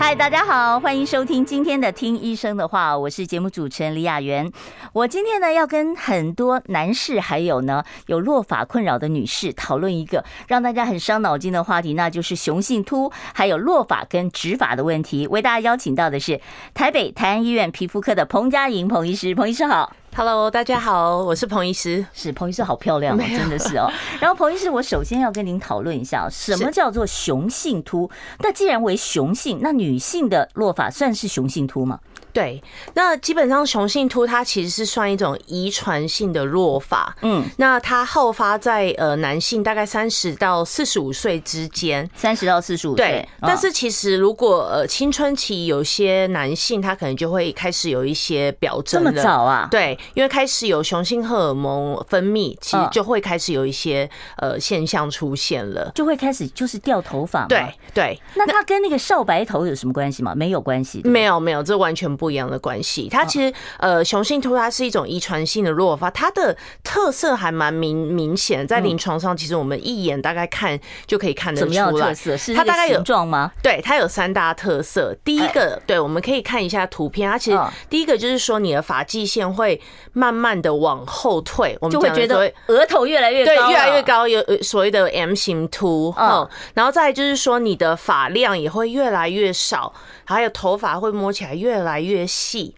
嗨，大家好，欢迎收听今天的《听医生的话》，我是节目主持人李雅媛。我今天呢要跟很多男士，还有呢有落发困扰的女士讨论一个让大家很伤脑筋的话题，那就是雄性秃，还有落发跟植发的问题。为大家邀请到的是台北台安医院皮肤科的彭佳莹彭医师，彭医师好。Hello，大家好，我是彭医师。是彭医师，好漂亮哦，真的是哦。然后彭医师，我首先要跟您讨论一下，什么叫做雄性秃？那既然为雄性，那女性的落发算是雄性秃吗？对，那基本上雄性秃它其实是算一种遗传性的弱发，嗯，那它好发在呃男性大概三十到四十五岁之间，三十到四十五岁。对，但是其实如果呃青春期有些男性他可能就会开始有一些表征，这么早啊？对，因为开始有雄性荷尔蒙分泌，其实就会开始有一些呃现象出现了，就会开始就是掉头发。对对，那它跟那个少白头有什么关系吗？没有关系，没有没有，这完全不一样的关系。它其实呃，雄性秃它是一种遗传性的落发，它的特色还蛮明明显，在临床上其实我们一眼大概看就可以看得出来。特色是它大概有形状吗？对，它有三大特色。第一个，对，我们可以看一下图片。它其实第一个就是说，你的发际线会慢慢的往后退，我们就会觉得额头越来越高，对，越来越高，有所谓的 M 型秃。嗯，然后再就是说，你的发量也会越来越少，还有头发会摸起来越来越细。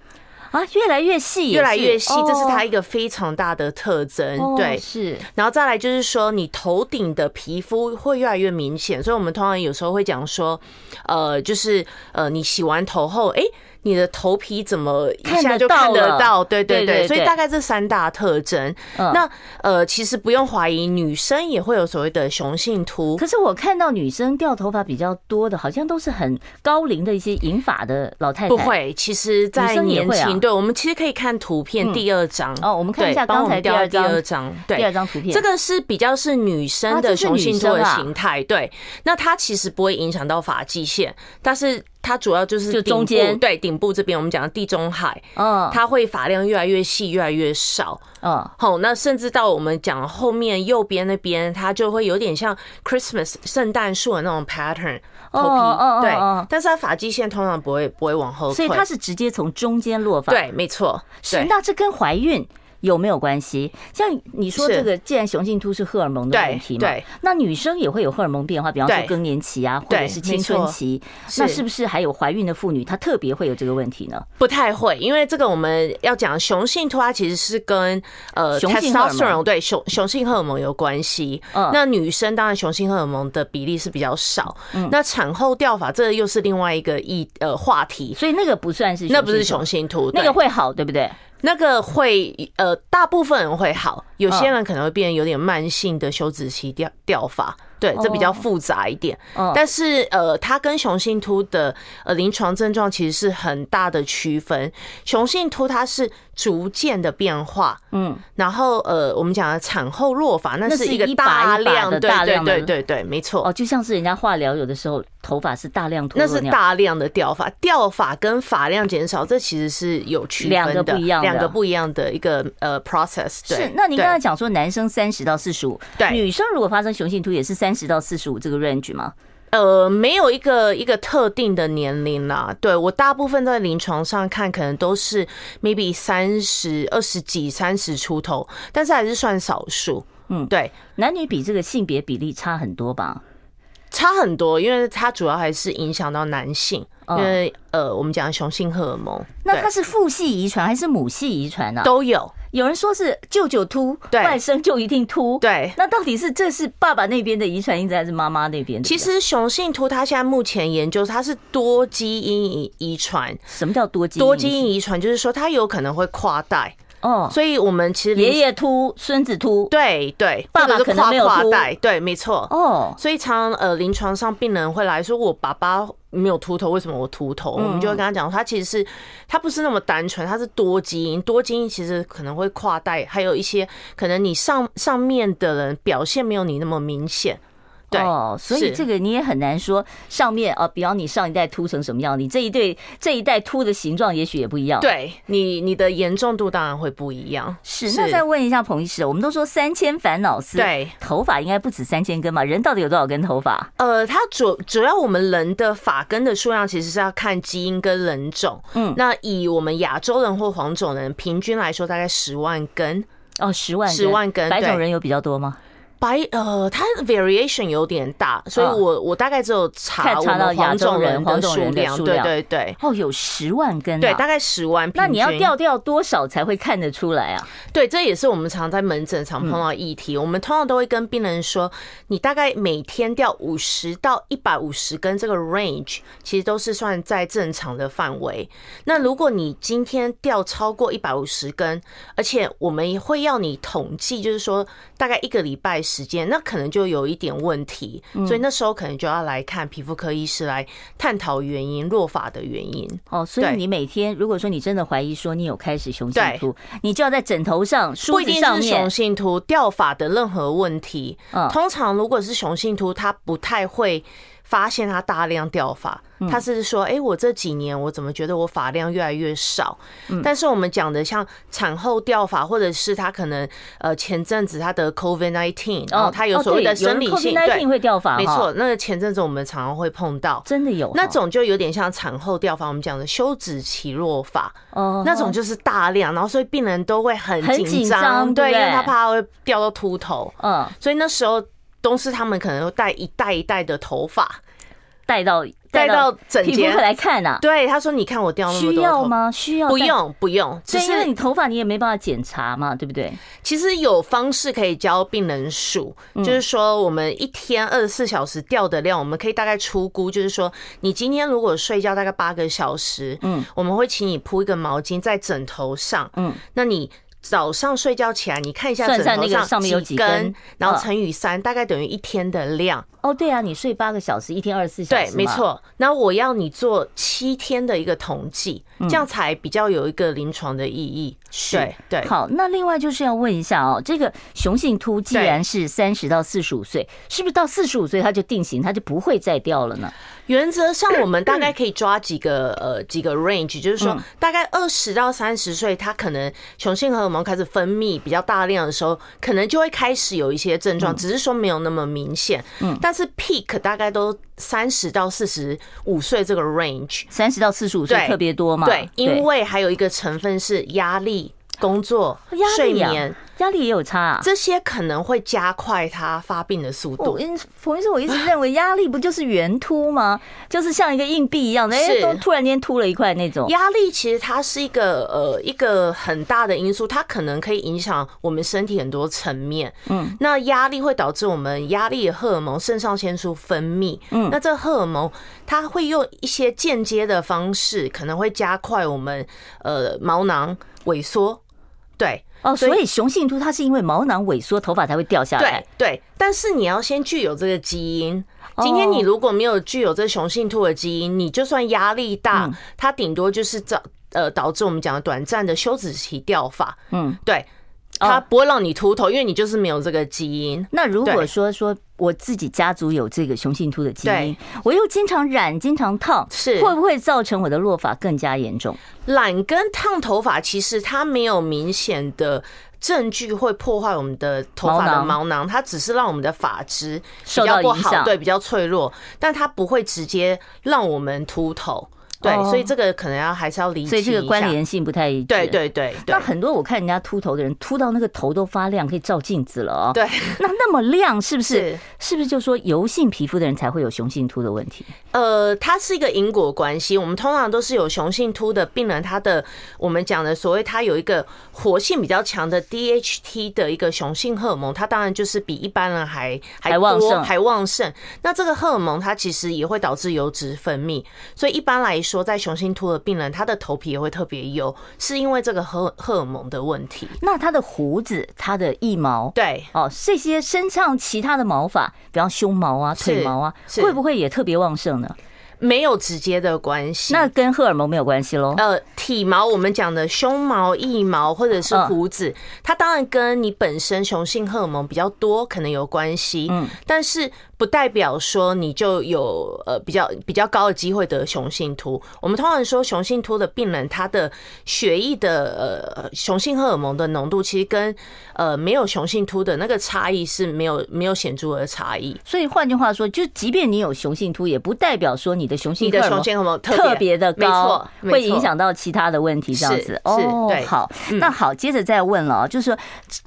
啊，越来越细，越来越细，这是它一个非常大的特征。对，是。然后再来就是说，你头顶的皮肤会越来越明显，所以我们通常有时候会讲说，呃，就是呃，你洗完头后，哎。你的头皮怎么一下就看得到？对对对，所以大概这三大特征。那呃，其实不用怀疑，女生也会有所谓的雄性秃。可是我看到女生掉头发比较多的，好像都是很高龄的一些银发的老太太。不会，其实，在年轻，对，我们其实可以看图片第二张哦。我们看一下刚才第二张，对，第二张图片，这个是比较是女生的雄性秃的形态。对，那它其实不会影响到发际线，但是。它主要就是就中间。对顶部这边，我们讲的地中海，嗯，它会发量越来越细，越来越少，嗯，好，那甚至到我们讲后面右边那边，它就会有点像 Christmas 圣诞树的那种 pattern 头皮，对，但是它发际线通常不会不会往后，所以它是直接从中间落发，对，没错，是，那这跟怀孕有没有关系？像你说这个，既然雄性秃是荷尔蒙的问题嘛，对，那女生也会有荷尔蒙变化，比方说更年期啊，或者是青春期，那是不是还有怀孕的妇女，她特别会有这个问题呢？不太会，因为这个我们要讲雄性秃，它其实是跟呃雄性荷尔蒙。对雄雄性荷尔蒙有关系。嗯，那女生当然雄性荷尔蒙的比例是比较少。嗯，那产后掉发这又是另外一个一呃话题，所以那个不算是那不是雄性秃，那个会好，对不对？那个会呃，大部分人会好，有些人可能会变有点慢性的休止期掉掉发。对，这比较复杂一点，但是呃，它跟雄性秃的呃临床症状其实是很大的区分。雄性秃它是逐渐的变化，嗯，然后呃，我们讲的产后落发，那是一个大量的，对对对对对，没错。哦，就像是人家化疗，有的时候头发是大量秃，那是大量的掉发，掉发跟发量减少，这其实是有区分的，两个不一样，两个不一样的一个呃 process。对，是。那您刚才讲说，男生三十到四十五，对，女生如果发生雄性秃也是三。三十到四十五这个 range 吗？呃，没有一个一个特定的年龄啦。对，我大部分在临床上看，可能都是 maybe 三十二十几、三十出头，但是还是算少数。嗯，对，男女比这个性别比例差很多吧？差很多，因为它主要还是影响到男性，因为呃，我们讲雄性荷尔蒙。那它是父系遗传还是母系遗传呢？都有。有人说是舅舅秃，外甥就一定秃。对，那到底是这是爸爸那边的遗传因子，还是妈妈那边的？其实雄性秃，它现在目前研究它是多基因遗遗传。什么叫多基因？多基因遗传就是说它有可能会跨代。哦，所以我们其实爷爷秃，孙子秃，对对，爸爸可能没有秃，对，没错。哦，所以常呃临床上病人会来说，我爸爸没有秃头，为什么我秃头？我们就会跟他讲，他其实是他不是那么单纯，他是多基因，多基因其实可能会跨代，还有一些可能你上上面的人表现没有你那么明显。对哦，所以这个你也很难说上面啊，比方你上一代秃成什么样，你这一对这一代秃的形状也许也不一样。对你，你的严重度当然会不一样。是，那再问一下彭医师，我们都说三千烦恼丝，对，头发应该不止三千根嘛？人到底有多少根头发？呃，它主主要我们人的发根的数量其实是要看基因跟人种。嗯，那以我们亚洲人或黄种人平均来说，大概十万根。哦，十万十万根，白种人有比较多吗？白呃，它 variation 有点大，所以我我大概只有查查到黄种人的数量，对对对。哦，有十万根，对，大概十万。那你要掉掉多少才会看得出来啊？对，这也是我们常在门诊常碰到议题。我们通常都会跟病人说，你大概每天掉五十到一百五十根，这个 range 其实都是算在正常的范围。那如果你今天掉超过一百五十根，而且我们也会要你统计，就是说大概一个礼拜。时间那可能就有一点问题，所以那时候可能就要来看皮肤科医师来探讨原因，落发的原因。哦，所以你每天如果说你真的怀疑说你有开始雄性秃，你就要在枕头上、梳子上面。不一定是雄性秃，掉发的任何问题，通常如果是雄性秃，它不太会。发现他大量掉发，他是说，哎，我这几年我怎么觉得我发量越来越少？但是我们讲的像产后掉发，或者是他可能呃前阵子他得 COVID nineteen，然后他有所谓的生理性对。会掉发，没错，那个前阵子我们常常会碰到，真的有那种就有点像产后掉发，我们讲的休止期落发，哦，那种就是大量，然后所以病人都会很紧张，对，因为他怕会掉到秃头，嗯，所以那时候。都是他们可能会带一袋一袋的头发带到带到整间来看啊。对，他说：“你看我掉那么多，需要吗？需要？不用，不用。只是因为你头发你也没办法检查嘛，对不对？其实有方式可以教病人数，就是说我们一天二十四小时掉的量，我们可以大概初估，就是说你今天如果睡觉大概八个小时，嗯，我们会请你铺一个毛巾在枕头上，嗯，那你。早上睡觉起来，你看一下枕头上面有几根，然后乘以三，大概等于一天的量。哦，对啊，你睡八个小时，一天二十四小时，对，没错。那我要你做七天的一个统计，这样才比较有一个临床的意义。对对。好，那另外就是要问一下哦，这个雄性秃既然是三十到四十五岁，是不是到四十五岁它就定型，它就不会再掉了呢？原则上，我们大概可以抓几个 呃几个 range，就是说大概二十到三十岁，它可能雄性荷尔蒙开始分泌比较大量的时候，可能就会开始有一些症状，只是说没有那么明显。嗯，但是 peak 大概都三十到四十五岁这个 range，三十到四十五岁特别多嘛？对，因为还有一个成分是压力、工作、睡眠。压力也有差啊，这些可能会加快它发病的速度。因冯医生，我一直认为压力不就是圆秃吗？就是像一个硬币一样的，哎，都突然间秃了一块那种。压力其实它是一个呃一个很大的因素，它可能可以影响我们身体很多层面。嗯，那压力会导致我们压力的荷尔蒙肾上腺素分泌。嗯，那这荷尔蒙它会用一些间接的方式，可能会加快我们呃毛囊萎缩。对。哦，所以雄性秃它是因为毛囊萎缩，头发才会掉下来。对对，但是你要先具有这个基因。今天你如果没有具有这雄性秃的基因，你就算压力大，它顶多就是造呃导致我们讲的短暂的休止期掉发。嗯，对。它不会让你秃头，因为你就是没有这个基因。那如果说说我自己家族有这个雄性秃的基因，我又经常染、经常烫，是会不会造成我的落发更加严重？染跟烫头发其实它没有明显的证据会破坏我们的头发的毛囊，它只是让我们的发质比较不好，对，比较脆弱，但它不会直接让我们秃头。对，所以这个可能要还是要理解，所以这个关联性不太一致。对对对，那很多我看人家秃头的人，秃到那个头都发亮，可以照镜子了哦。对，那那么亮，是不是？是不是就说油性皮肤的人才会有雄性秃的问题？呃，它是一个因果关系。我们通常都是有雄性秃的病人，他的我们讲的所谓他有一个活性比较强的 DHT 的一个雄性荷尔蒙，它当然就是比一般人还还旺盛，还旺盛。那这个荷尔蒙它其实也会导致油脂分泌，所以一般来说。说在雄性秃的病人，他的头皮也会特别油，是因为这个荷荷尔蒙的问题。那他的胡子、他的腋毛，对哦，这些身上其他的毛发，比方胸毛啊、腿毛啊，会不会也特别旺盛呢？没有直接的关系，那跟荷尔蒙没有关系喽？呃，体毛我们讲的胸毛、腋毛或者是胡子，它当然跟你本身雄性荷尔蒙比较多可能有关系，嗯，但是。不代表说你就有呃比较比较高的机会得雄性秃。我们通常说雄性秃的病人，他的血液的呃雄性荷尔蒙的浓度，其实跟呃没有雄性秃的那个差异是没有没有显著的差异。所以换句话说，就即便你有雄性秃，也不代表说你的雄性你的雄性荷尔蒙特别的高，会影响到其他的问题。这样子哦，对，好，那好，接着再问了，就是说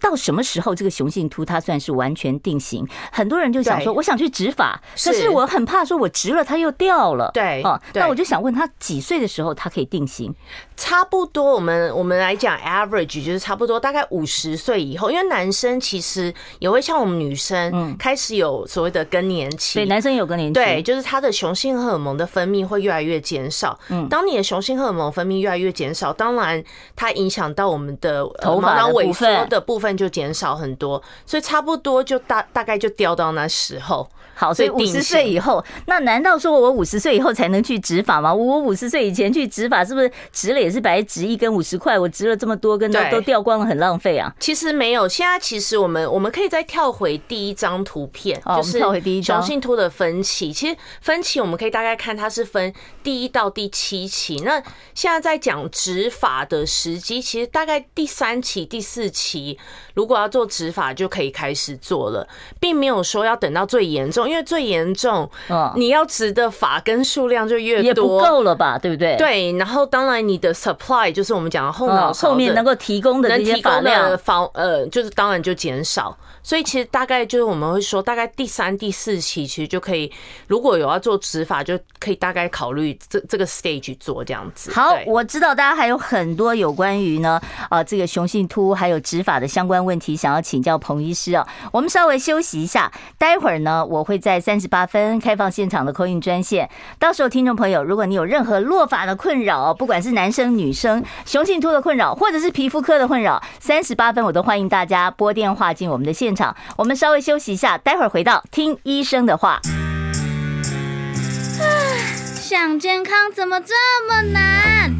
到什么时候这个雄性秃它算是完全定型？很多人就想说，我想去植发，可是我很怕说我植了它又掉了。对，哦，那我就想问他几岁的时候他可以定型？差不多，我们我们来讲 average 就是差不多大概五十岁以后，因为男生其实也会像我们女生开始有所谓的更年期，对，男生有更年期，对，就是他的雄性荷尔蒙的分泌会越来越减少。嗯，当你的雄性荷尔蒙分泌越来越减少，当然它影响到我们的头发萎缩的部分就减少很多，所以差不多就大大概就掉到那时候。好，所以五十岁以后，那难道说我五十岁以后才能去植发吗？我五十岁以前去植发，是不是植了也是白植？一根五十块，我植了这么多根都都掉光了，很浪费啊。其实没有，现在其实我们我们可以再跳回第一张图片，就是跳回第一张雄性秃的分期。其实分期我们可以大概看它是分第一到第七期。那现在在讲植发的时机，其实大概第三期、第四期，如果要做植发就可以开始做了，并没有说要等到最严重。因为最严重，嗯你要植的发根数量就越多，也不够了吧，对不对？对，然后当然你的 supply 就是我们讲的后脑后面能够提供的这些发量，房呃，就是当然就减少。所以其实大概就是我们会说，大概第三、第四期其实就可以，如果有要做植发，就可以大概考虑这这个 stage 做这样子。好，我知道大家还有很多有关于呢，啊，这个雄性秃还有植发的相关问题，想要请教彭医师啊。我们稍微休息一下，待会儿呢，我会在三十八分开放现场的 call in 专线，到时候听众朋友，如果你有任何落发的困扰，不管是男生女生，雄性秃的困扰，或者是皮肤科的困扰，三十八分我都欢迎大家拨电话进我们的现场。我们稍微休息一下，待会儿回到听医生的话。想健康怎么这么难？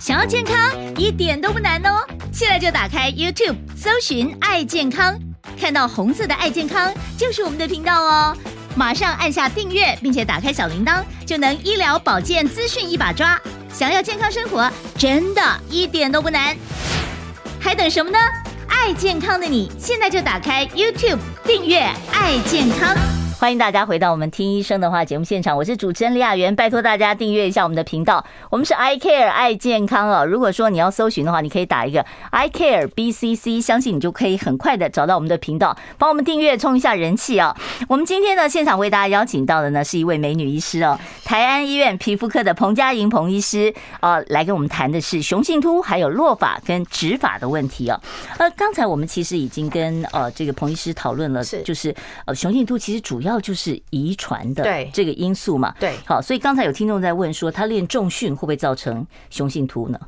想要健康一点都不难哦！现在就打开 YouTube，搜寻“爱健康”，看到红色的“爱健康”就是我们的频道哦。马上按下订阅，并且打开小铃铛，就能医疗保健资讯一把抓。想要健康生活，真的一点都不难，还等什么呢？爱健康的你，现在就打开 YouTube 订阅“爱健康”。欢迎大家回到我们听医生的话节目现场，我是主持人李雅媛，拜托大家订阅一下我们的频道。我们是 I Care 爱健康哦，如果说你要搜寻的话，你可以打一个 I Care BCC，相信你就可以很快的找到我们的频道，帮我们订阅冲一下人气啊。我们今天呢，现场为大家邀请到的呢是一位美女医师哦，台安医院皮肤科的彭佳莹彭医师啊，来跟我们谈的是雄性秃还有落发跟植发的问题哦。呃，刚才我们其实已经跟呃这个彭医师讨论了，就是呃雄性秃其实主要。主要就是遗传的这个因素嘛，对，好，所以刚才有听众在问说，他练重训会不会造成雄性秃呢？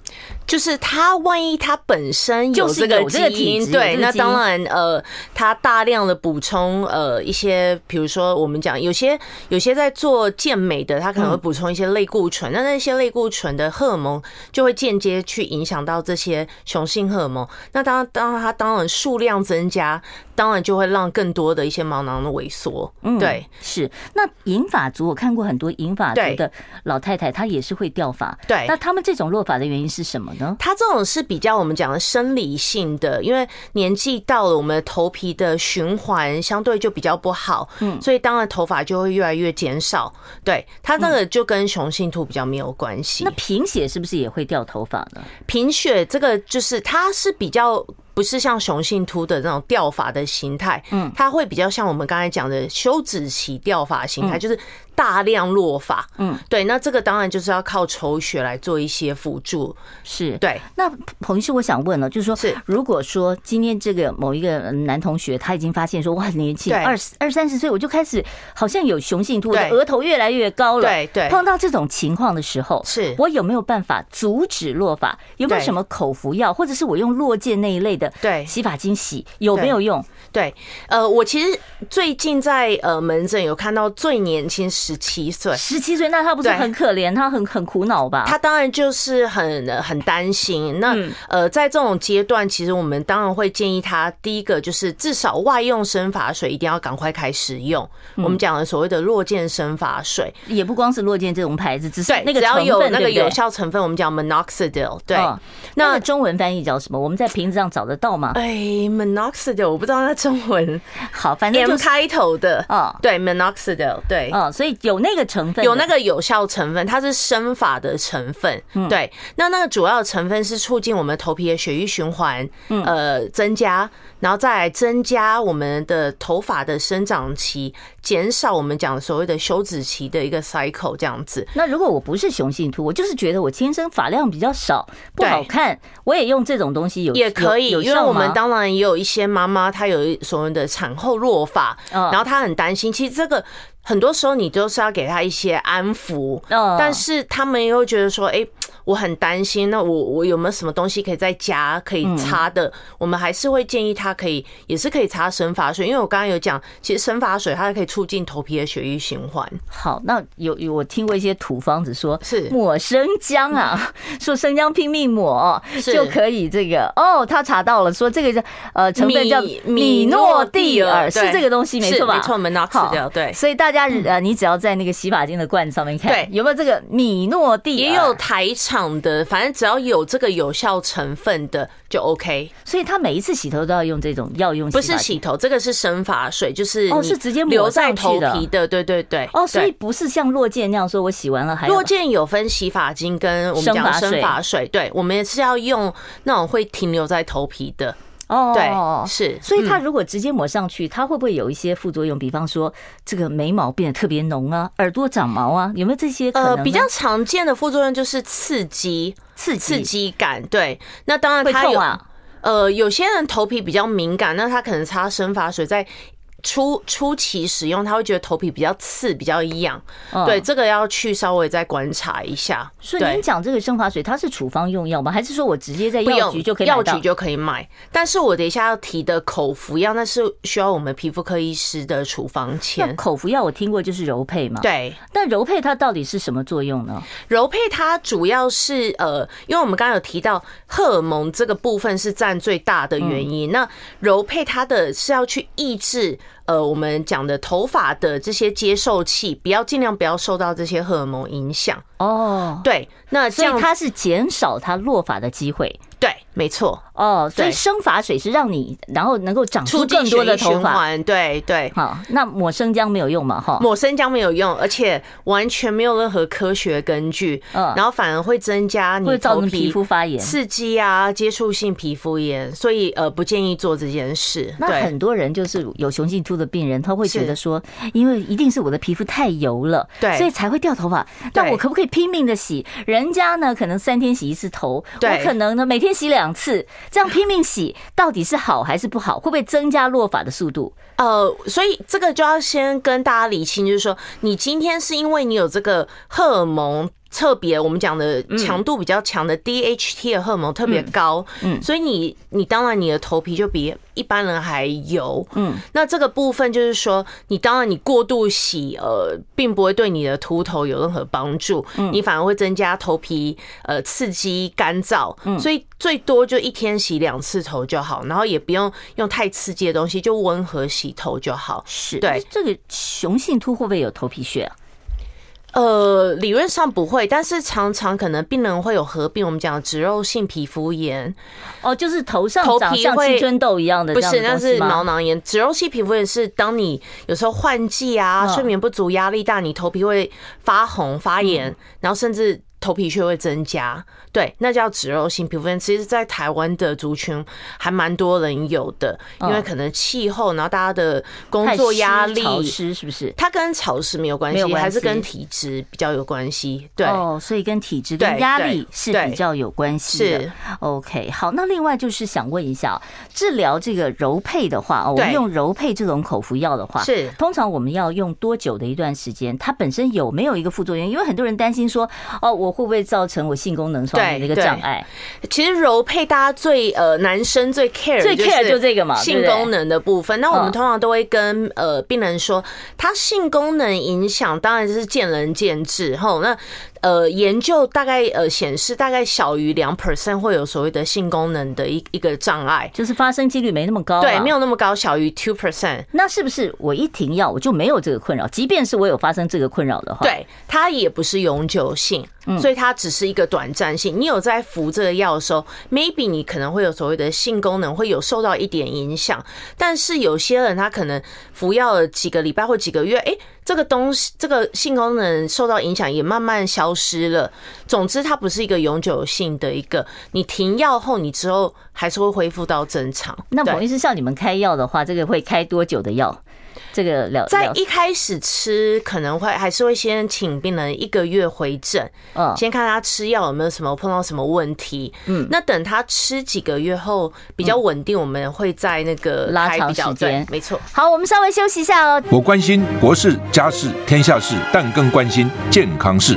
就是他万一他本身有这个基因，对，那当然呃，他大量的补充呃一些，比如说我们讲有些有些在做健美的，他可能会补充一些类固醇，那那些类固醇的荷尔蒙就会间接去影响到这些雄性荷尔蒙。那当当他当然数量增加，当然就会让更多的一些毛囊的萎缩。嗯，对，是。那银发族，我看过很多银发族的老太太，她也是会掉发。对，那他们这种落发的原因是什么呢？他这种是比较我们讲的生理性的，因为年纪到了，我们的头皮的循环相对就比较不好，嗯，所以当然头发就会越来越减少。对，他这个就跟雄性秃比较没有关系。那贫血是不是也会掉头发呢？贫血这个就是它是比较。不是像雄性秃的那种掉发的形态，嗯，它会比较像我们刚才讲的休止期掉发形态，就是。大量落发，嗯，对，那这个当然就是要靠抽血来做一些辅助，是。对。那彭医师，我想问了，就是说，是。如果说今天这个某一个男同学他已经发现说，我，很年轻，二十二三十岁，我就开始好像有雄性秃，额头越来越高了，对对。碰到这种情况的时候，是。我有没有办法阻止落发？有没有什么口服药，或者是我用落健那一类的对。洗发精洗有没有用？对，呃，我其实最近在呃门诊有看到最年轻。十七岁。十七岁，那他不是很可怜？他很很苦恼吧？他当然就是很很担心。那呃，在这种阶段，其实我们当然会建议他，第一个就是至少外用生发水一定要赶快开始用。我们讲的所谓的弱健生发水，也不光是弱健这种牌子，只是那个只要有那个有效成分，我们讲 monoxidil，。对，那中文翻译叫什么？我们在瓶子上找得到吗？哎，monoxidil，我不知道那中文。好，反正 M 开头的哦，对，Minoxidil，对，哦，所以有那个成分，有那个有效成分，它是生发的成分。对，那那个主要成分是促进我们头皮的血液循环，呃，增加。然后再来增加我们的头发的生长期，减少我们讲所谓的休止期的一个 cycle 这样子。那如果我不是雄性秃，我就是觉得我天生发量比较少，不好看，我也用这种东西有也可以，因为我们当然也有一些妈妈她有所谓的产后弱发，然后她很担心，其实这个。很多时候你都是要给他一些安抚，但是他们又觉得说，哎，我很担心，那我我有没有什么东西可以在家可以擦的？我们还是会建议他可以，也是可以擦生发水，因为我刚刚有讲，其实生发水它可以促进头皮的血液循环。好，那有有我听过一些土方子说，是抹生姜啊，说生姜拼命抹就可以这个哦，他查到了，说这个叫呃成分叫米诺地尔，是这个东西没错吧？没错，我们 knock 掉对，所以大家。呃，你只要在那个洗发精的罐子上面看，对，有没有这个米诺地尔？也有台厂的，反正只要有这个有效成分的就 OK。所以他每一次洗头都要用这种药用，不是洗头，这个是生发水，就是哦，是直接留在头皮的，对对对。哦，所以不是像落健那样说，我洗完了还落健有分洗发精跟我们讲生发水，对，我们也是要用那种会停留在头皮的。哦，对，是，所以它如果直接抹上去，它会不会有一些副作用？比方说，这个眉毛变得特别浓啊，耳朵长毛啊，有没有这些？呃，比较常见的副作用就是刺激、刺刺激感。对，那当然它有，呃，有些人头皮比较敏感，那他可能擦生发水在。初初期使用，他会觉得头皮比较刺，比较痒。对，这个要去稍微再观察一下。所以您讲这个生发水，它是处方用药吗？还是说我直接在药局就可以？药局就可以买。但是我等一下要提的口服药，那是需要我们皮肤科医师的处方签。口服药我听过就是柔沛嘛。对。但柔沛它到底是什么作用呢？柔沛它主要是呃，因为我们刚刚有提到荷尔蒙这个部分是占最大的原因。那柔沛它的是要去抑制。呃，我们讲的头发的这些接受器，不要尽量不要受到这些荷尔蒙影响哦。对，那这样所以它是减少它落发的机会。对，没错。哦，所以生发水是让你然后能够长出更多的头发。对对。好，那抹生姜没有用嘛？哈，抹生姜没有用，而且完全没有任何科学根据。嗯，然后反而会增加你造成皮肤发炎、刺激啊、接触性皮肤炎，所以呃不建议做这件事。那很多人就是有雄性秃的病人，他会觉得说，因为一定是我的皮肤太油了，对，所以才会掉头发。那我可不可以拼命的洗？人家呢可能三天洗一次头，我可能呢每天。洗两次，这样拼命洗，到底是好还是不好？会不会增加落发的速度？呃，所以这个就要先跟大家理清，就是说，你今天是因为你有这个荷尔蒙。特别我们讲的强度比较强的 DHT 的荷尔蒙特别高，嗯，所以你你当然你的头皮就比一般人还油，嗯，那这个部分就是说，你当然你过度洗，呃，并不会对你的秃头有任何帮助，嗯，你反而会增加头皮呃刺激干燥，嗯，所以最多就一天洗两次头就好，然后也不用用太刺激的东西，就温和洗头就好。是。对。这个雄性秃会不会有头皮屑啊？呃，理论上不会，但是常常可能病人会有合并我们讲的脂肉性皮肤炎。哦，就是头上长像青春痘一样的，不是，那是毛囊炎。脂肉性皮肤炎是当你有时候换季啊，睡眠不足、压力大，你头皮会发红、发炎，然后甚至。头皮屑会增加，对，那叫脂漏性皮肤炎。其实，在台湾的族群还蛮多人有的，因为可能气候，然后大家的工作压力，潮湿是不是？它跟潮湿没有关系，还是跟体质比较有关系。对，哦，所以跟体质跟压力是比较有关系的。是 OK，好，那另外就是想问一下，治疗这个柔配的话，我们用柔配这种口服药的话，是通常我们要用多久的一段时间？它本身有没有一个副作用？因为很多人担心说，哦，我。我会不会造成我性功能上面的一个障碍？其实柔配大家最呃男生最 care 最 care 就这个嘛，性功能的部分。那我们通常都会跟呃病人说，他性功能影响当然是见仁见智吼。那呃，研究大概呃显示，大概小于两 percent 会有所谓的性功能的一一个障碍，就是发生几率没那么高，对，没有那么高，小于 two percent。那是不是我一停药我就没有这个困扰？即便是我有发生这个困扰的话，对，它也不是永久性，所以它只是一个短暂性。你有在服这个药的时候，maybe 你可能会有所谓的性功能会有受到一点影响，但是有些人他可能服药了几个礼拜或几个月，哎。这个东西，这个性功能受到影响也慢慢消失了。总之，它不是一个永久性的一个，你停药后，你之后还是会恢复到正常。那彭医师，像你们开药的话，这个会开多久的药？这个了，在一开始吃可能会还是会先请病人一个月回诊，嗯，先看他吃药有没有什么碰到什么问题，嗯，那等他吃几个月后比较稳定，我们会在那个拉长时间，没错。好，我们稍微休息一下哦。我关心国事、家事、天下事，但更关心健康事。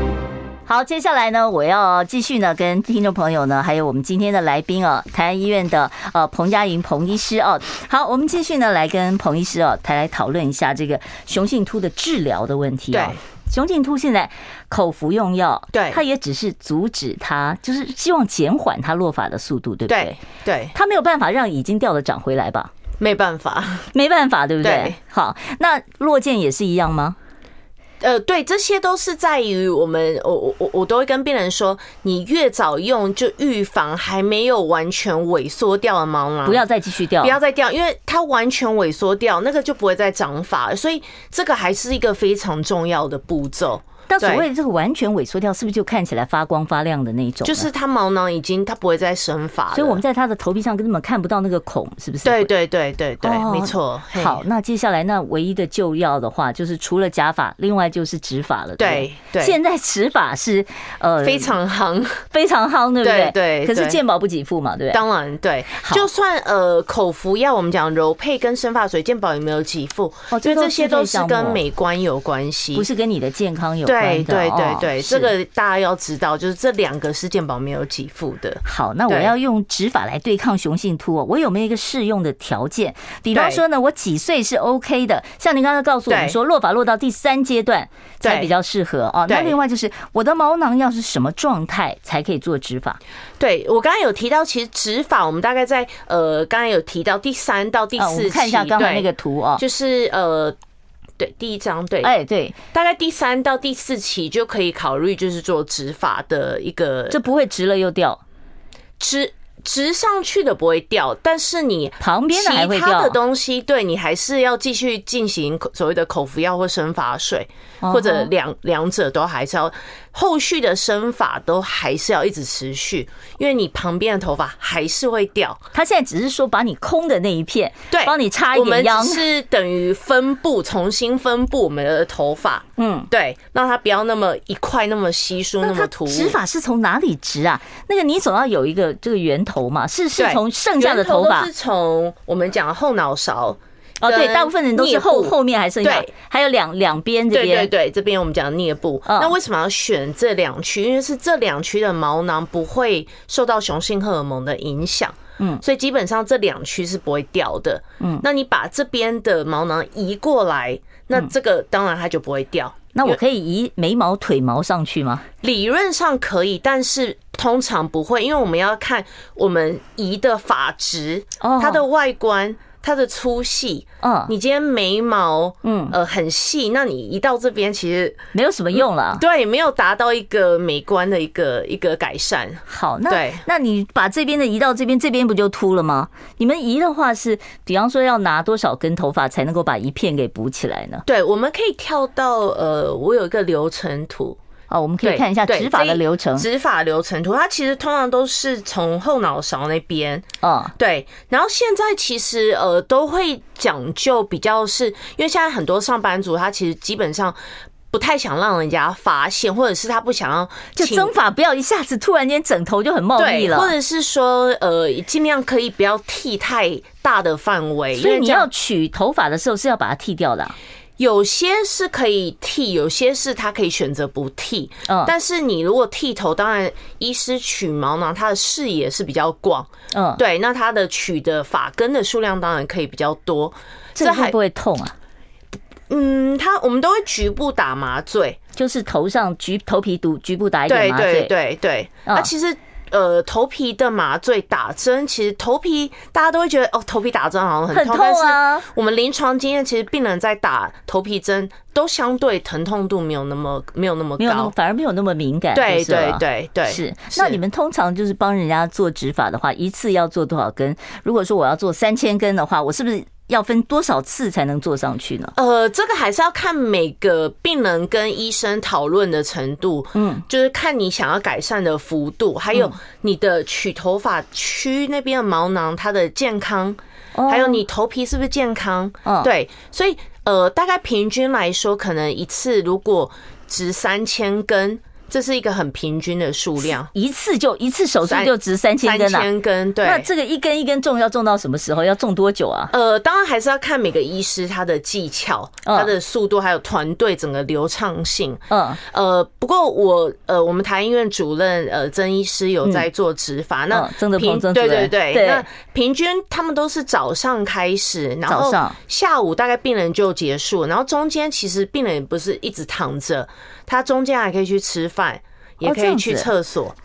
好，接下来呢，我要继续呢，跟听众朋友呢，还有我们今天的来宾啊，台安医院的呃彭佳莹彭医师哦。好，我们继续呢，来跟彭医师哦，来来讨论一下这个雄性秃的治疗的问题啊。对，雄性秃现在口服用药，对，它也只是阻止它，就是希望减缓它落发的速度，对不对？对，它没有办法让已经掉的长回来吧？没办法，没办法，对不对？好，那落剑也是一样吗？呃，对，这些都是在于我们，我我我我都会跟病人说，你越早用就预防还没有完全萎缩掉的毛囊，不要再继续掉，不要再掉，因为它完全萎缩掉，那个就不会再长发，所以这个还是一个非常重要的步骤。那所谓的这个完全萎缩掉，是不是就看起来发光发亮的那种？就是它毛囊已经它不会再生发，所以我们在它的头皮上根本看不到那个孔，是不是？对对对对对，没错。好，那接下来那唯一的救药的话，就是除了假发，另外就是植发了。对对，现在植发是呃非常夯，非常夯，对不对？对。可是健保不给付嘛，对不对？当然对。就算呃口服药，我们讲柔配跟生发水，健保有没有给付？哦，这这些都是跟美观有关系，不是跟你的健康有关。对对对。对，这个大家要知道，就是这两个是健保没有给付的。好，那我要用植发来对抗雄性秃，我有没有一个适用的条件？比方说呢，我几岁是 OK 的？像您刚才告诉我们说，落发落到第三阶段才比较适合哦。那另外就是，我的毛囊要是什么状态才可以做植发？对，我刚才有提到，其实植发我们大概在呃，刚才有提到第三到第四期，看一下刚才那个图哦，就是呃。对，第一张对，哎对，大概第三到第四期就可以考虑，就是做植发的一个，就不会植了又掉，植植上去的不会掉，但是你旁边的还会掉，其他的东西，对你还是要继续进行所谓的口服药或生发水，或者两两者都还是要。后续的生发都还是要一直持续，因为你旁边的头发还是会掉。他现在只是说把你空的那一片，对，帮你插一点秧，我们是等于分布，重新分布我们的头发。嗯，对，让它不要那么一块那么稀疏，那么突兀。植发是从哪里植啊？那个你总要有一个这个源头嘛？是是从剩下的头发，是从我们讲后脑勺。哦，对，大部分人都是后后面还剩下，对，还有两两边这边，对对对，这边我们讲颞部。那为什么要选这两区？因为是这两区的毛囊不会受到雄性荷尔蒙的影响，嗯，所以基本上这两区是不会掉的，嗯。那你把这边的毛囊移过来，那这个当然它就不会掉。那我可以移眉毛、腿毛上去吗？理论上可以，但是通常不会，因为我们要看我们移的发质，它的外观。它的粗细，嗯，你今天眉毛，嗯，呃，很细，那你移到这边其实没有什么用了，对，没有达到一个美观的一个一个改善。好，那那你把这边的移到这边，这边不就秃了吗？你们移的话是，比方说要拿多少根头发才能够把一片给补起来呢？对，我们可以跳到呃，我有一个流程图。哦，我们可以看一下植发的流程。植发流程图，它其实通常都是从后脑勺那边，嗯，对。然后现在其实呃都会讲究比较是，因为现在很多上班族他其实基本上不太想让人家发现，或者是他不想要就增发，不要一下子突然间整头就很茂密了，或者是说呃尽量可以不要剃太大的范围。所以你要取头发的时候是要把它剃掉的啊。有些是可以剃，有些是他可以选择不剃。嗯，但是你如果剃头，当然医师取毛囊，他的视野是比较广。嗯，对，那他的取的发根的数量当然可以比较多。这还不会痛啊？嗯，他我们都会局部打麻醉，就是头上局头皮堵局部打一点麻醉。对对对对，那其实。呃，头皮的麻醉打针，其实头皮大家都会觉得哦，头皮打针好像很痛，但是我们临床经验，其实病人在打头皮针都相对疼痛度没有那么没有那么高，反而没有那么敏感。对对对对，是。那你们通常就是帮人家做植发的话，一次要做多少根？如果说我要做三千根的话，我是不是？要分多少次才能做上去呢？呃，这个还是要看每个病人跟医生讨论的程度，嗯，就是看你想要改善的幅度，还有你的取头发区那边的毛囊它的健康，还有你头皮是不是健康？对，所以呃，大概平均来说，可能一次如果值三千根。这是一个很平均的数量，一次就一次手术就植三千根，三千根，对。那这个一根一根种要种到什么时候？要种多久啊？呃，当然还是要看每个医师他的技巧、他的速度，还有团队整个流畅性。嗯，呃，不过我呃，我们台医院主任呃曾医师有在做植发，那平对对对，那平均他们都是早上开始，然后下午大概病人就结束，然后中间其实病人也不是一直躺着。他中间还可以去吃饭，也可以去厕所，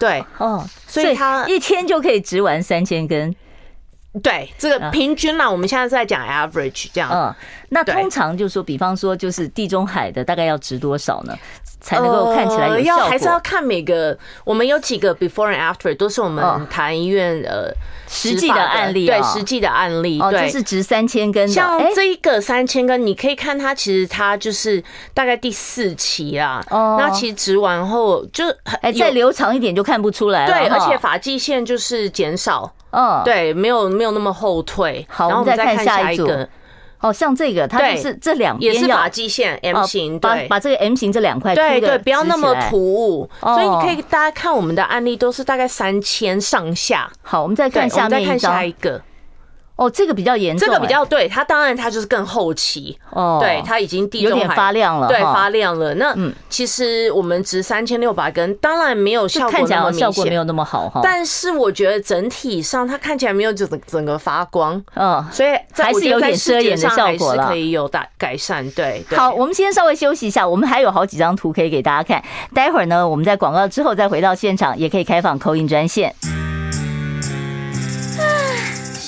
对。哦，所以他一天就可以植完三千根，对，这个平均嘛，我们现在在讲 average 这样，嗯，那通常就是说，比方说就是地中海的大概要值多少呢？才能够看起来有效果？要还是要看每个，我们有几个 before and after 都是我们台医院呃实际的案例，对实际的案例，对，就是值三千根，像这一个三千根，你可以看它其实它就是大概第四期啦，哦，那其实植完后就哎再留长一点就看不出来了，对，而且发际线就是减少，嗯，对，没有没有那么后退。好，我们再看下一组。哦，像这个，它就是这两边也是发际线 M 型，把把这个 M 型这两块对对，不要那么突兀。所以你可以大家看我们的案例都是大概三千上下。好，我们再看下面，再看下一个。哦，这个比较严重，这个比较对它，当然它就是更后期哦，对它已经地中海有点发亮了，对发亮了。那其实我们植三千六百根，当然没有效果那么明显，效果没有那么好哈。但是我觉得整体上它看起来没有整整个发光，嗯，所以还是有点遮掩的效果了，可以有大改善。对，好，我们先稍微休息一下，我们还有好几张图可以给大家看。待会儿呢，我们在广告之后再回到现场，也可以开放 call in 专线。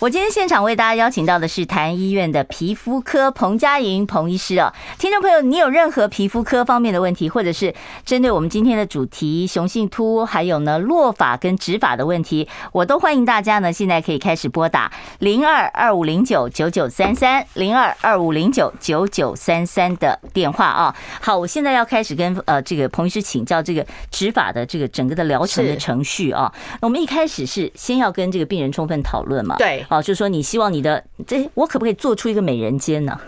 我今天现场为大家邀请到的是台安医院的皮肤科彭佳莹彭医师啊，听众朋友，你有任何皮肤科方面的问题，或者是针对我们今天的主题雄性秃，还有呢落发跟植发的问题，我都欢迎大家呢现在可以开始拨打零二二五零九九九三三零二二五零九九九三三的电话啊。好，我现在要开始跟呃这个彭医师请教这个植发的这个整个的疗程的程序啊。我们一开始是先要跟这个病人充分讨论嘛？对。哦，就是说你希望你的这，我可不可以做出一个美人尖呢？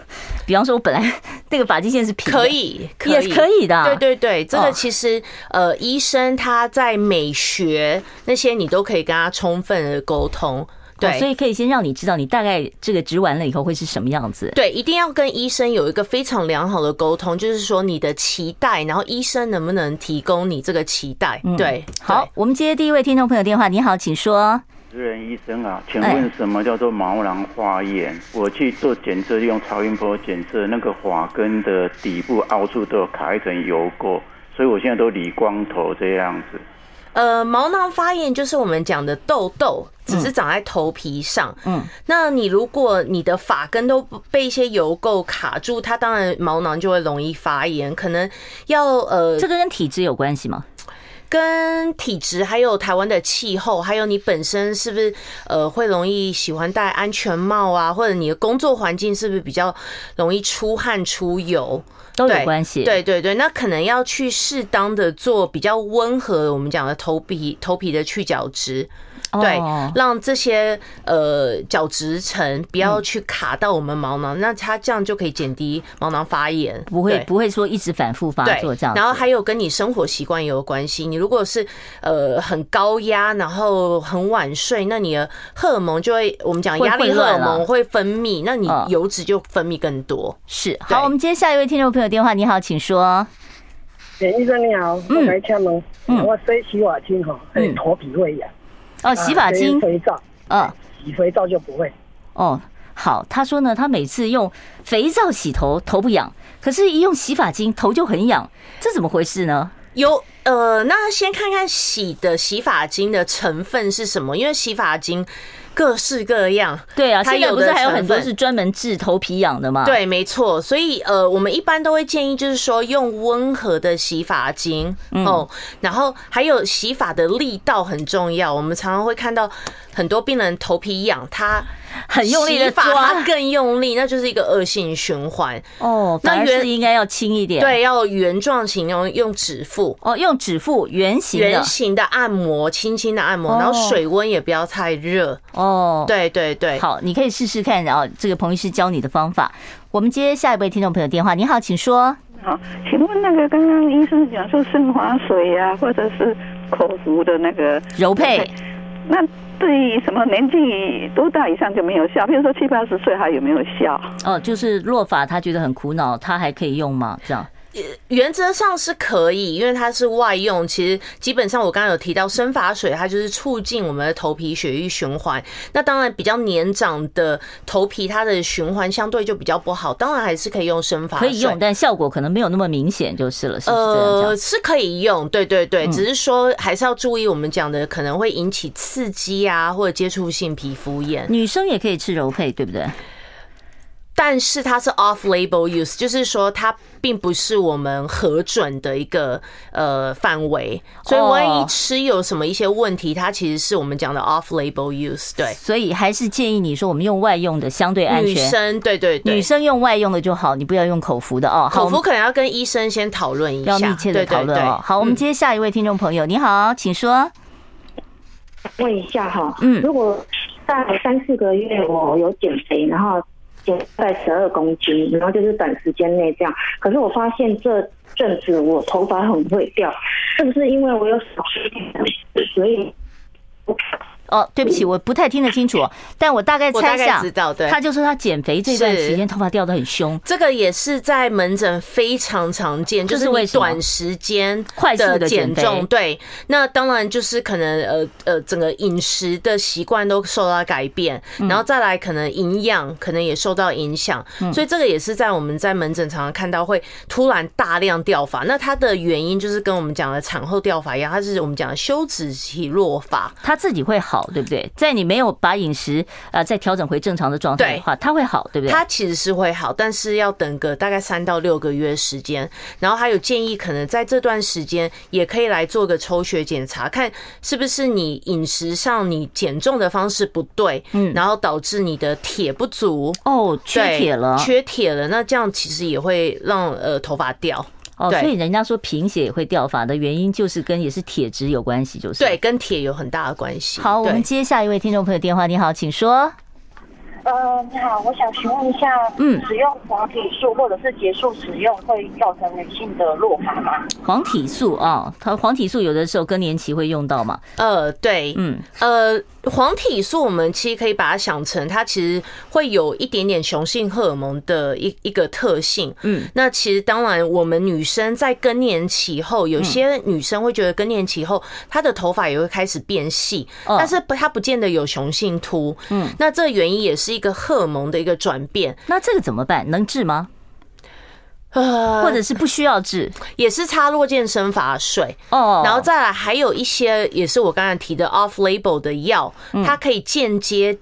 比方说，我本来那个发际线是平的，可以，也可以的。对对对，这个其实呃，医生他在美学那些你都可以跟他充分的沟通。对，所以可以先让你知道你大概这个植完了以后会是什么样子。对，一定要跟医生有一个非常良好的沟通，就是说你的期待，然后医生能不能提供你这个期待？对，好，我们接第一位听众朋友电话，你好，请说。主持人医生啊，请问什么叫做毛囊发炎？我去做检测，用超音波检测，那个发根的底部凹处都有卡一层油垢，所以我现在都理光头这样子。呃，毛囊发炎就是我们讲的痘痘，只是长在头皮上。嗯，那你如果你的发根都被一些油垢卡住，它当然毛囊就会容易发炎，可能要呃，这个跟体质有关系吗？跟体质，还有台湾的气候，还有你本身是不是呃会容易喜欢戴安全帽啊，或者你的工作环境是不是比较容易出汗出油？都有关系，对对对，那可能要去适当的做比较温和，我们讲的头皮头皮的去角质。对，让这些呃角质层不要去卡到我们毛囊，那它这样就可以减低毛囊发炎，不会不会说一直反复发作这样。然后还有跟你生活习惯也有关系，你如果是呃很高压，然后很晚睡，那你的荷尔蒙就会我们讲压力荷尔蒙会分泌，那你油脂就分泌更多。是，好，我们接下一位听众朋友电话，你好，请说。简医生你好，我来敲门，我洗洗发精哈，嗯，头皮会痒。哦，洗发精、肥皂，嗯，洗肥皂就不会。哦，好，他说呢，他每次用肥皂洗头，头不痒，可是一用洗发精，头就很痒，这怎么回事呢？有，呃，那先看看洗的洗发精的成分是什么，因为洗发精。各式各样，对啊，现在不是还有很多是专门治头皮痒的吗？对，没错。所以呃，我们一般都会建议，就是说用温和的洗发精哦，然后还有洗发的力道很重要。我们常常会看到很多病人头皮痒，他。很用力的抓，它更用力，那就是一个恶性循环。哦，那圆应该要轻一点，对，要圆状型，用用指腹。哦，用指腹圆形圆形的按摩，轻轻的按摩，然后水温也不要太热。哦，对对对，好，你可以试试看，然后这个彭医师教你的方法。我们接下一位听众朋友电话，你好，请说。好，请问那个刚刚医生讲说生滑水啊，或者是口服的那个柔沛，那。对于什么年纪多大以上就没有效？比如说七八十岁还有没有效？哦，就是落法，他觉得很苦恼，他还可以用吗？这样？原则上是可以，因为它是外用。其实基本上我刚刚有提到生发水，它就是促进我们的头皮血液循环。那当然比较年长的头皮，它的循环相对就比较不好。当然还是可以用生发水，可以用，但效果可能没有那么明显就是了。是不是这样讲？呃，是可以用，对对对，只是说还是要注意我们讲的可能会引起刺激啊，或者接触性皮肤炎。女生也可以吃柔配，对不对？但是它是 off label use，就是说它并不是我们核准的一个呃范围，所以万一吃有什么一些问题，它其实是我们讲的 off label use。对，所以还是建议你说我们用外用的相对安全。女生对对对，女生用外用的就好，你不要用口服的哦。口服可能要跟医生先讨论一下，要密切的讨论哦。好，我们接下一位听众朋友，你好，请说。问一下哈，嗯，如果大概三四个月我有减肥，然后。在十二公斤，然后就是短时间内这样。可是我发现这阵子我头发很会掉，是不是因为我有少吃一点，所以？哦，对不起，我不太听得清楚，但我大概猜想，知道，对，他就说他减肥这段时间头发掉得很凶，这个也是在门诊非常常见，就是为短时间快速的减重，对，那当然就是可能呃呃整个饮食的习惯都受到改变，然后再来可能营养可能也受到影响，所以这个也是在我们在门诊常常看到会突然大量掉发，那它的原因就是跟我们讲的产后掉发一样，它是我们讲的休止期落发，它自己会好。对不对？在你没有把饮食啊再调整回正常的状态的话，它会好，对不对？它其实是会好，但是要等个大概三到六个月时间。然后还有建议，可能在这段时间也可以来做个抽血检查，看是不是你饮食上你减重的方式不对，嗯，然后导致你的铁不足哦，缺铁了，缺铁了。那这样其实也会让呃头发掉。哦，所以人家说贫血也会掉发的原因，就是跟也是铁质有关系，就是对，跟铁有很大的关系。好，我们接下一位听众朋友电话，你好，请说。呃，你好，我想询问一下，嗯，使用黄体素或者是结束使用会造成女性的落发吗？黄体素啊，它黄体素有的时候更年期会用到嘛？呃，对，嗯，呃。黄体素，我们其实可以把它想成，它其实会有一点点雄性荷尔蒙的一一个特性。嗯，那其实当然，我们女生在更年期后，有些女生会觉得更年期后她的头发也会开始变细，但是不，它不见得有雄性秃。嗯，那这原因也是一个荷尔蒙的一个转变。那这个怎么办？能治吗？呃，或者是不需要治，也是插落健身法水哦，然后再来还有一些也是我刚才提的 off label 的药，它可以间接。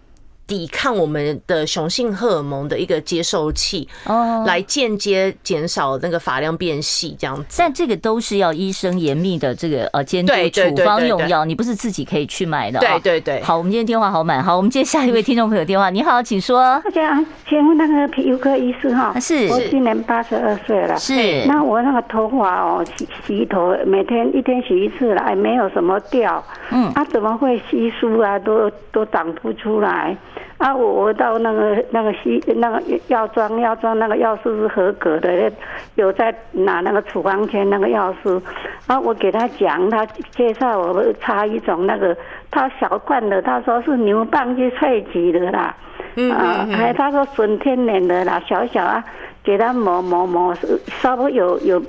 抵抗我们的雄性荷尔蒙的一个接受器，哦，来间接减少那个发量变细这样子。但这个都是要医生严密的这个呃监督处方用药，你不是自己可以去买的。对对对。好，我们今天电话好满，好，我们接下一位听众朋友电话。你好，请说。大家请问那个皮肤科医师哈？是。我今年八十二岁了。是。那我那个头发哦，洗洗头每天一天洗一次了，还没有什么掉。嗯。它，怎么会稀疏啊？都都长不出来。啊，我我到那个那个西那个药妆药妆那个药师是合格的，有在拿那个处方签那个药师，啊，我给他讲，他介绍我擦一种那个，他小罐的，他说是牛蒡去萃取的啦，嗯，还他说纯天然的啦，小小啊，给他抹抹抹，稍微有有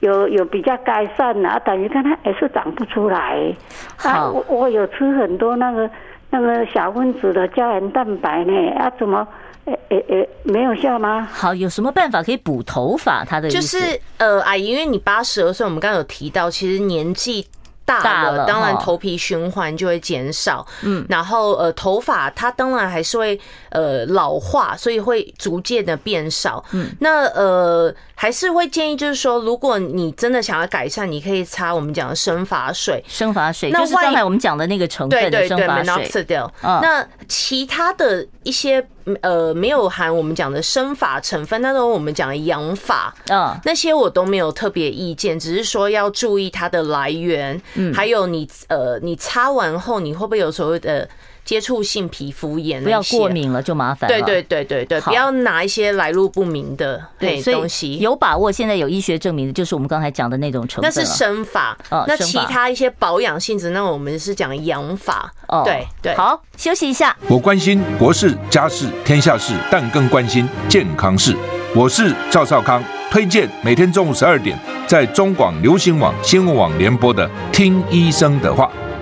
有有比较改善啊，等于看他还是长不出来，啊，我我有吃很多那个。那个小分子的胶原蛋白呢？啊，怎么，诶诶诶，没有效吗？好，有什么办法可以补头发？他的就是呃，阿姨，因为你八十二岁，我们刚刚有提到，其实年纪。大了，当然头皮循环就会减少，嗯，然后呃，头发它当然还是会呃老化，所以会逐渐的变少，嗯，那呃还是会建议就是说，如果你真的想要改善，你可以擦我们讲的生发水，生发水，就是刚才我们讲的那个成分的生发水，对，那其他的一些。呃，没有含我们讲的生发成分，那种我们讲的养发，嗯，那些我都没有特别意见，只是说要注意它的来源，嗯，还有你呃，你擦完后你会不会有所谓的。接触性皮肤炎，不要过敏了就麻烦了。对对对对对，不要拿一些来路不明的对东西。有把握，现在有医学证明的，就是我们刚才讲的那种成分。那是生法，那其他一些保养性质，那我们是讲养法。哦，对对。好，休息一下。我关心国事、家事、天下事，但更关心健康事。我是赵少康，推荐每天中午十二点在中广流行网、新闻网联播的《听医生的话》。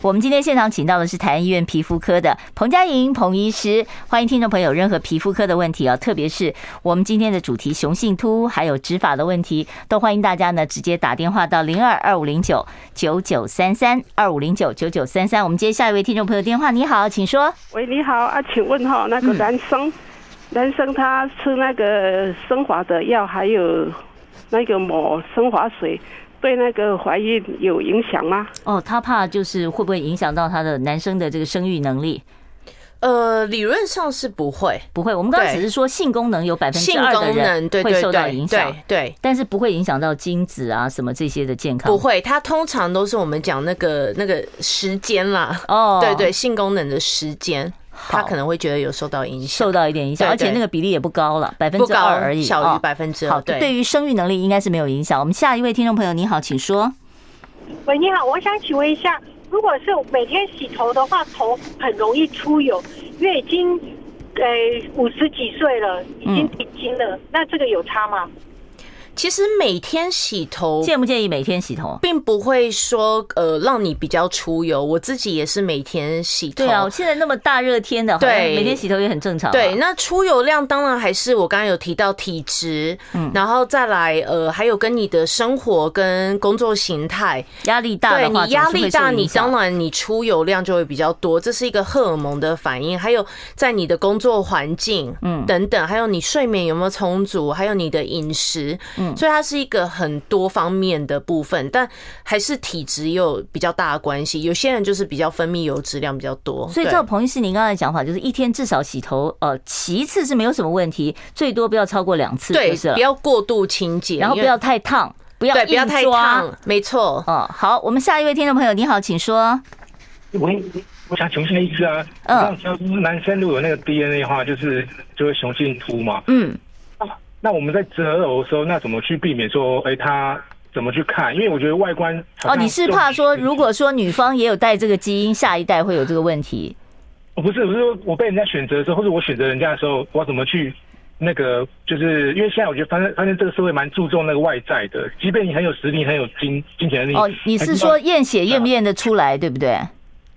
我们今天现场请到的是台安医院皮肤科的彭佳莹彭医师，欢迎听众朋友任何皮肤科的问题啊，特别是我们今天的主题雄性秃还有植发的问题，都欢迎大家呢直接打电话到零二二五零九九九三三二五零九九九三三。我们接下一位听众朋友电话，你好，请说。喂，你好啊，请问哈，那个男生，嗯、男生他吃那个生发的药，还有那个抹生华水。对那个怀孕有影响吗？哦，他怕就是会不会影响到他的男生的这个生育能力？呃，理论上是不会，不会。我们刚刚只是说性功能有百分之二的人会受到影响，对，对，但是不会影响到精子啊什么这些的健康。不会，它通常都是我们讲那个那个时间啦。哦，对对，性功能的时间。他可能会觉得有受到影响，受到一点影响，而且那个比例也不高了，百分之二而已，小于百分之二。好，对于生育能力应该是没有影响。我们下一位听众朋友，你好，请说。喂，你好，我想请问一下，如果是每天洗头的话，头很容易出油，因为已经呃五十几岁了，已经停经了，那这个有差吗？其实每天洗头建不建议每天洗头，并不会说呃让你比较出油。我自己也是每天洗头。对啊，现在那么大热天的，对，每天洗头也很正常。对，那出油量当然还是我刚刚有提到体质，嗯，然后再来呃还有跟你的生活跟工作形态压力大，对，你压力大，你当然你出油量就会比较多，这是一个荷尔蒙的反应。还有在你的工作环境，嗯，等等，还有你睡眠有没有充足，还有你的饮食，嗯。所以它是一个很多方面的部分，但还是体质也有比较大的关系。有些人就是比较分泌油脂量比较多，所以照彭医师您刚才讲法，就是一天至少洗头，呃，洗一次是没有什么问题，最多不要超过两次，对，不要过度清洁，然后不要太烫，不要不要太烫，没错。哦，好，我们下一位听众朋友，你好，请说。喂，我想请问一下医师啊，嗯，男生如果有那个 DNA 的话，就是就会雄性秃嘛，嗯。那我们在择偶的时候，那怎么去避免说，哎，他怎么去看？因为我觉得外观哦，你是怕说，如果说女方也有带这个基因，下一代会有这个问题？哦，不是，不是说我被人家选择的时候，或者我选择人家的时候，我要怎么去那个就是因为现在我觉得发现发现这个社会蛮注重那个外在的，即便你很有实力、很有金金钱的力哦，你是说验血验不验得出来，对不对？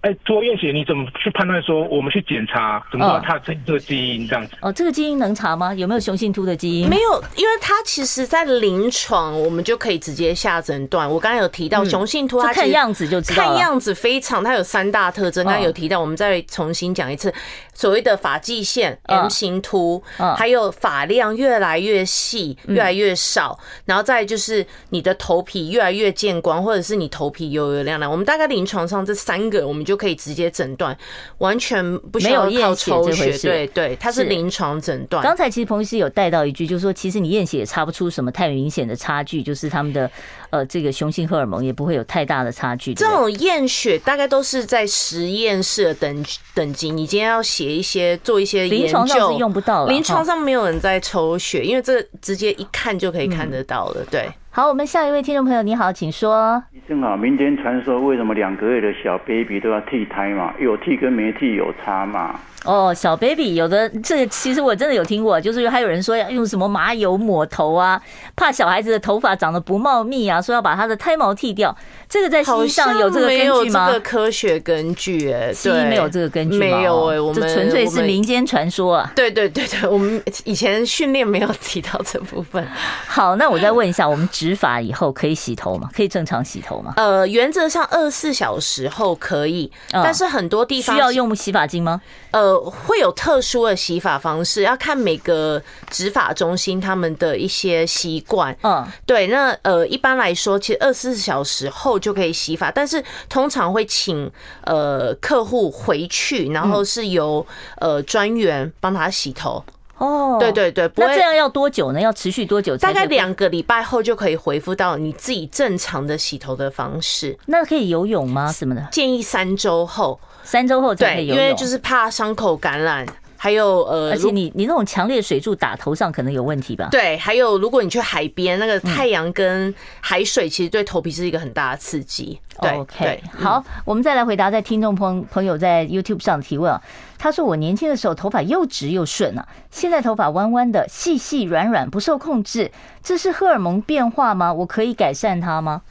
哎，多验血你怎么去判断说我们去检查怎么知道它这这个基因这样子？哦，这个基因能查吗？有没有雄性秃的基因？没有，因为它其实在临床我们就可以直接下诊断。我刚才有提到雄性秃，它看样子就知道，看样子非常，它有三大特征。刚才有提到，我们再重新讲一次，所谓的发际线 M 型秃，还有发量越来越细，越来越少，然后再就是你的头皮越来越见光，或者是你头皮油油亮亮。我们大概临床上这三个，我们就。就可以直接诊断，完全不需要靠抽血。对对，它是临床诊断。刚才其实彭医师有带到一句，就是说，其实你验血也查不出什么太明显的差距，就是他们的呃这个雄性荷尔蒙也不会有太大的差距。这种验血大概都是在实验室的等等级，你今天要写一些做一些研究，临床上是用不到了。临床上没有人在抽血，因为这直接一看就可以看得到了。对。好，我们下一位听众朋友，你好，请说。医生好，民间传说为什么两个月的小 baby 都要剃胎嘛？有剃跟没剃有差嘛？哦，小 baby 有的这个其实我真的有听过，就是还有人说要用什么麻油抹头啊，怕小孩子的头发长得不茂密啊，说要把他的胎毛剃掉。这个在西医上有这个根据吗？没有这个科学根据，哎，西医没有这个根据吗？没有哎，我们这纯粹是民间传说啊。对对对对，我们以前训练没有提到这部分。好，那我再问一下，我们植发以后可以洗头吗？可以正常洗头吗？呃，原则上二十四小时后可以，但是很多地方需要用洗发精吗？呃。会有特殊的洗发方式，要看每个植发中心他们的一些习惯。嗯，对，那呃，一般来说，其实二十四小时后就可以洗发，但是通常会请呃客户回去，然后是由呃专员帮他洗头。哦，对对对，那这样要多久呢？要持续多久？大概两个礼拜后就可以恢复到你自己正常的洗头的方式。那可以游泳吗？什么的？建议三周后。三周后才可以游泳，因为就是怕伤口感染，还有呃，而且你你那种强烈水柱打头上可能有问题吧？对，还有如果你去海边，那个太阳跟海水其实对头皮是一个很大的刺激。对，OK，好，我们再来回答在听众朋朋友在 YouTube 上提问啊，他说我年轻的时候头发又直又顺啊，现在头发弯弯的，细细软软不受控制，这是荷尔蒙变化吗？我可以改善它吗？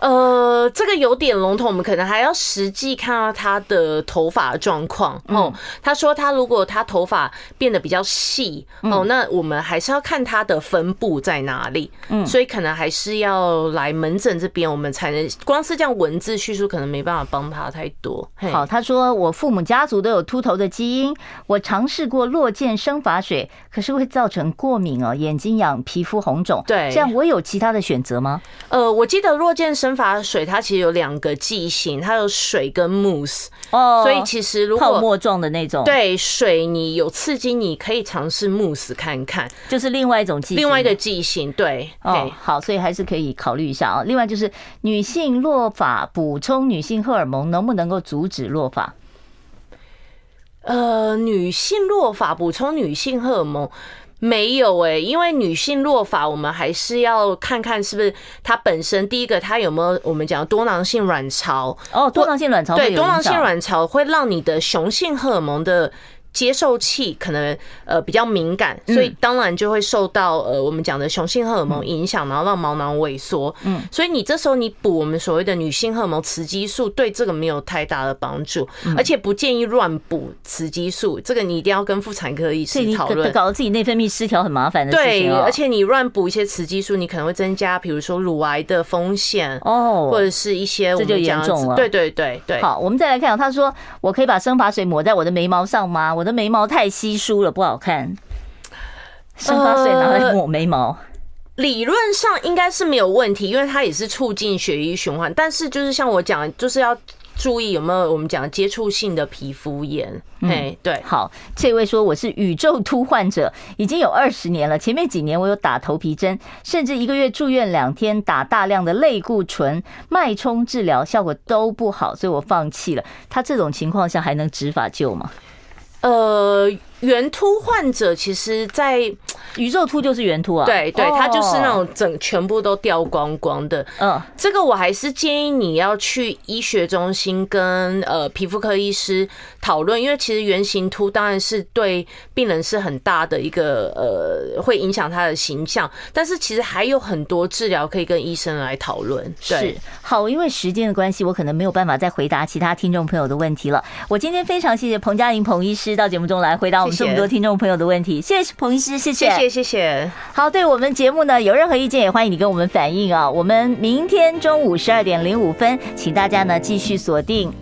呃，这个有点笼统，我们可能还要实际看到他的头发状况。哦，他说他如果他头发变得比较细，哦，那我们还是要看他的分布在哪里。嗯，所以可能还是要来门诊这边，我们才能光是这样文字叙述，可能没办法帮他太多。好，他说我父母家族都有秃头的基因，我尝试过落健生发水，可是会造成过敏哦，眼睛痒，皮肤红肿。对，这样我有其他的选择吗？呃，我记得落健生发水它其实有两个剂型，它有水跟 mousse 哦，所以其实如果泡沫状的那种，对水你有刺激，你可以尝试 mousse 看看，就是另外一种剂，另外一个剂型，对，哦，好，所以还是可以考虑一下啊。另外就是女性落发补充女性荷尔蒙，能不能够阻止落发？呃，女性落发补充女性荷尔蒙。没有诶、欸，因为女性落法，我们还是要看看是不是它本身第一个，它有没有我们讲多囊性卵巢哦，多囊性卵巢对，多囊性卵巢会让你的雄性荷尔蒙的。接受器可能呃比较敏感，所以当然就会受到呃我们讲的雄性荷尔蒙影响，然后让毛囊萎缩。嗯，所以你这时候你补我们所谓的女性荷尔蒙雌激素，对这个没有太大的帮助，而且不建议乱补雌激素。这个你一定要跟妇产科医师讨论。搞得自己内分泌失调很麻烦的事情。对，而且你乱补一些雌激素，你可能会增加比如说乳癌的风险哦，或者是一些这就严重了。对对对对。好，我们再来看，他说我可以把生发水抹在我的眉毛上吗？我的眉毛太稀疏了，不好看。生发水拿来抹眉毛，理论上应该是没有问题，因为它也是促进血液循环。但是就是像我讲，就是要注意有没有我们讲接触性的皮肤炎。哎，对，好，这位说我是宇宙秃患者，已经有二十年了。前面几年我有打头皮针，甚至一个月住院两天，打大量的类固醇、脉冲治疗，效果都不好，所以我放弃了。他这种情况下还能植发救吗？呃，圆秃患者其实，在宇宙秃就是圆秃啊，对对，他就是那种整全部都掉光光的。嗯，这个我还是建议你要去医学中心跟呃皮肤科医师讨论，因为其实圆形秃当然是对病人是很大的一个呃会影响他的形象，但是其实还有很多治疗可以跟医生来讨论。是好，因为时间的关系，我可能没有办法再回答其他听众朋友的问题了。我今天非常谢谢彭佳玲彭医师到节目中来回答我们这么多听众朋友的问题，谢谢彭医师，谢谢，谢谢，谢谢。好，对我们节目呢有任何意见，也欢迎你跟我们反映啊。我们明天中午十二点零五分，请大家呢继续锁定。